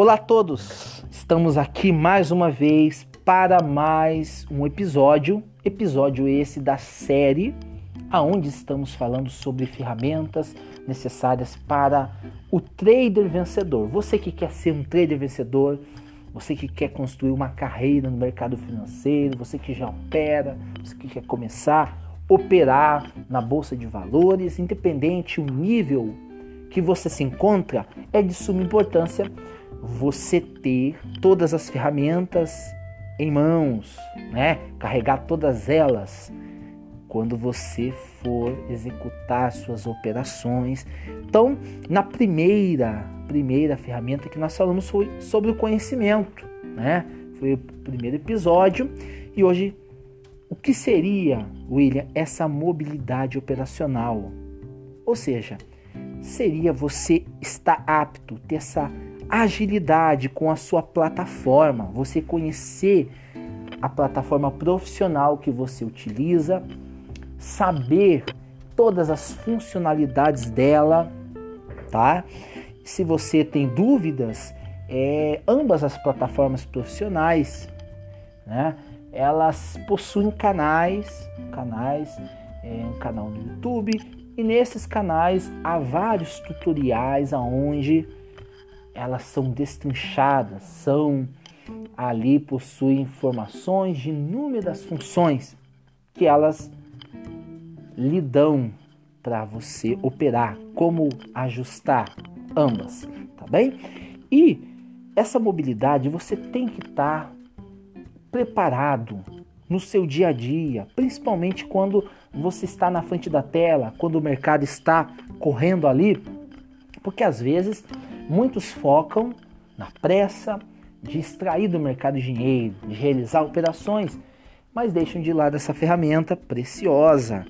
Olá a todos, estamos aqui mais uma vez para mais um episódio, episódio esse da série aonde estamos falando sobre ferramentas necessárias para o trader vencedor. Você que quer ser um trader vencedor, você que quer construir uma carreira no mercado financeiro, você que já opera, você que quer começar a operar na bolsa de valores, independente o nível que você se encontra, é de suma importância você ter todas as ferramentas em mãos, né? Carregar todas elas quando você for executar suas operações. Então, na primeira primeira ferramenta que nós falamos foi sobre o conhecimento, né? Foi o primeiro episódio e hoje o que seria, William, essa mobilidade operacional? Ou seja, seria você estar apto, ter essa agilidade com a sua plataforma, você conhecer a plataforma profissional que você utiliza, saber todas as funcionalidades dela, tá? Se você tem dúvidas, é, ambas as plataformas profissionais, né? Elas possuem canais, canais, é, um canal no YouTube e nesses canais há vários tutoriais aonde elas são destrinchadas, são ali possuem informações de inúmeras funções que elas lhe dão para você operar, como ajustar ambas, tá bem? E essa mobilidade você tem que estar tá preparado no seu dia a dia, principalmente quando você está na frente da tela, quando o mercado está correndo ali, porque às vezes Muitos focam na pressa de extrair do mercado dinheiro, de realizar operações, mas deixam de lado essa ferramenta preciosa.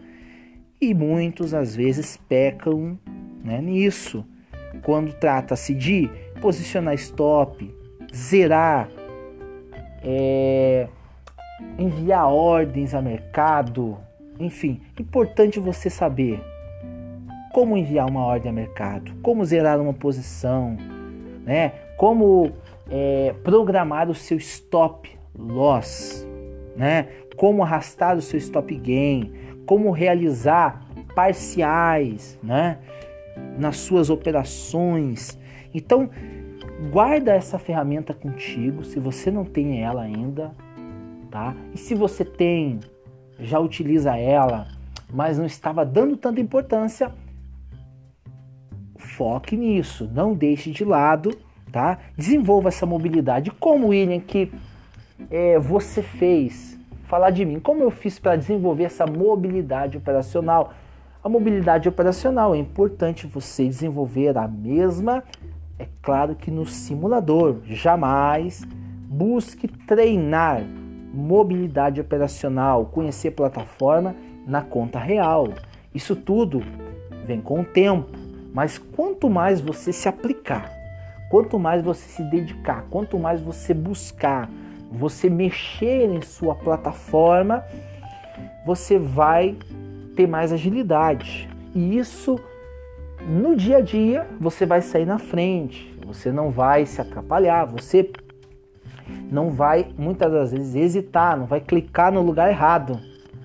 E muitos às vezes pecam né, nisso. Quando trata-se de posicionar stop, zerar, é, enviar ordens a mercado, enfim, importante você saber como enviar uma ordem a mercado, como zerar uma posição, né? como é, programar o seu stop loss, né? como arrastar o seu stop gain, como realizar parciais né? nas suas operações. Então, guarda essa ferramenta contigo, se você não tem ela ainda, tá? E se você tem, já utiliza ela, mas não estava dando tanta importância, foque nisso, não deixe de lado, tá? Desenvolva essa mobilidade. Como, William, que é, você fez? Falar de mim, como eu fiz para desenvolver essa mobilidade operacional? A mobilidade operacional é importante você desenvolver a mesma, é claro que no simulador. Jamais busque treinar mobilidade operacional, conhecer plataforma na conta real. Isso tudo vem com o tempo. Mas quanto mais você se aplicar, quanto mais você se dedicar, quanto mais você buscar, você mexer em sua plataforma, você vai ter mais agilidade. E isso no dia a dia você vai sair na frente, você não vai se atrapalhar, você não vai muitas das vezes hesitar, não vai clicar no lugar errado,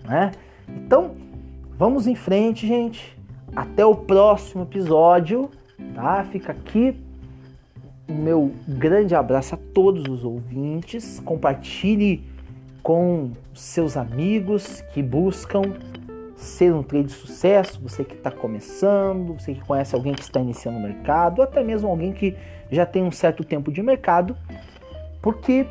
né? Então, vamos em frente, gente. Até o próximo episódio, tá? Fica aqui o meu grande abraço a todos os ouvintes. Compartilhe com seus amigos que buscam ser um trade de sucesso, você que está começando, você que conhece alguém que está iniciando o mercado, ou até mesmo alguém que já tem um certo tempo de mercado, porque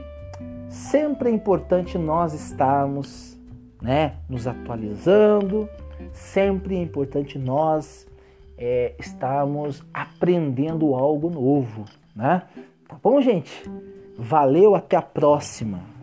sempre é importante nós estarmos né, nos atualizando, sempre é importante nós é, estarmos aprendendo algo novo, né? Tá bom, gente? Valeu, até a próxima!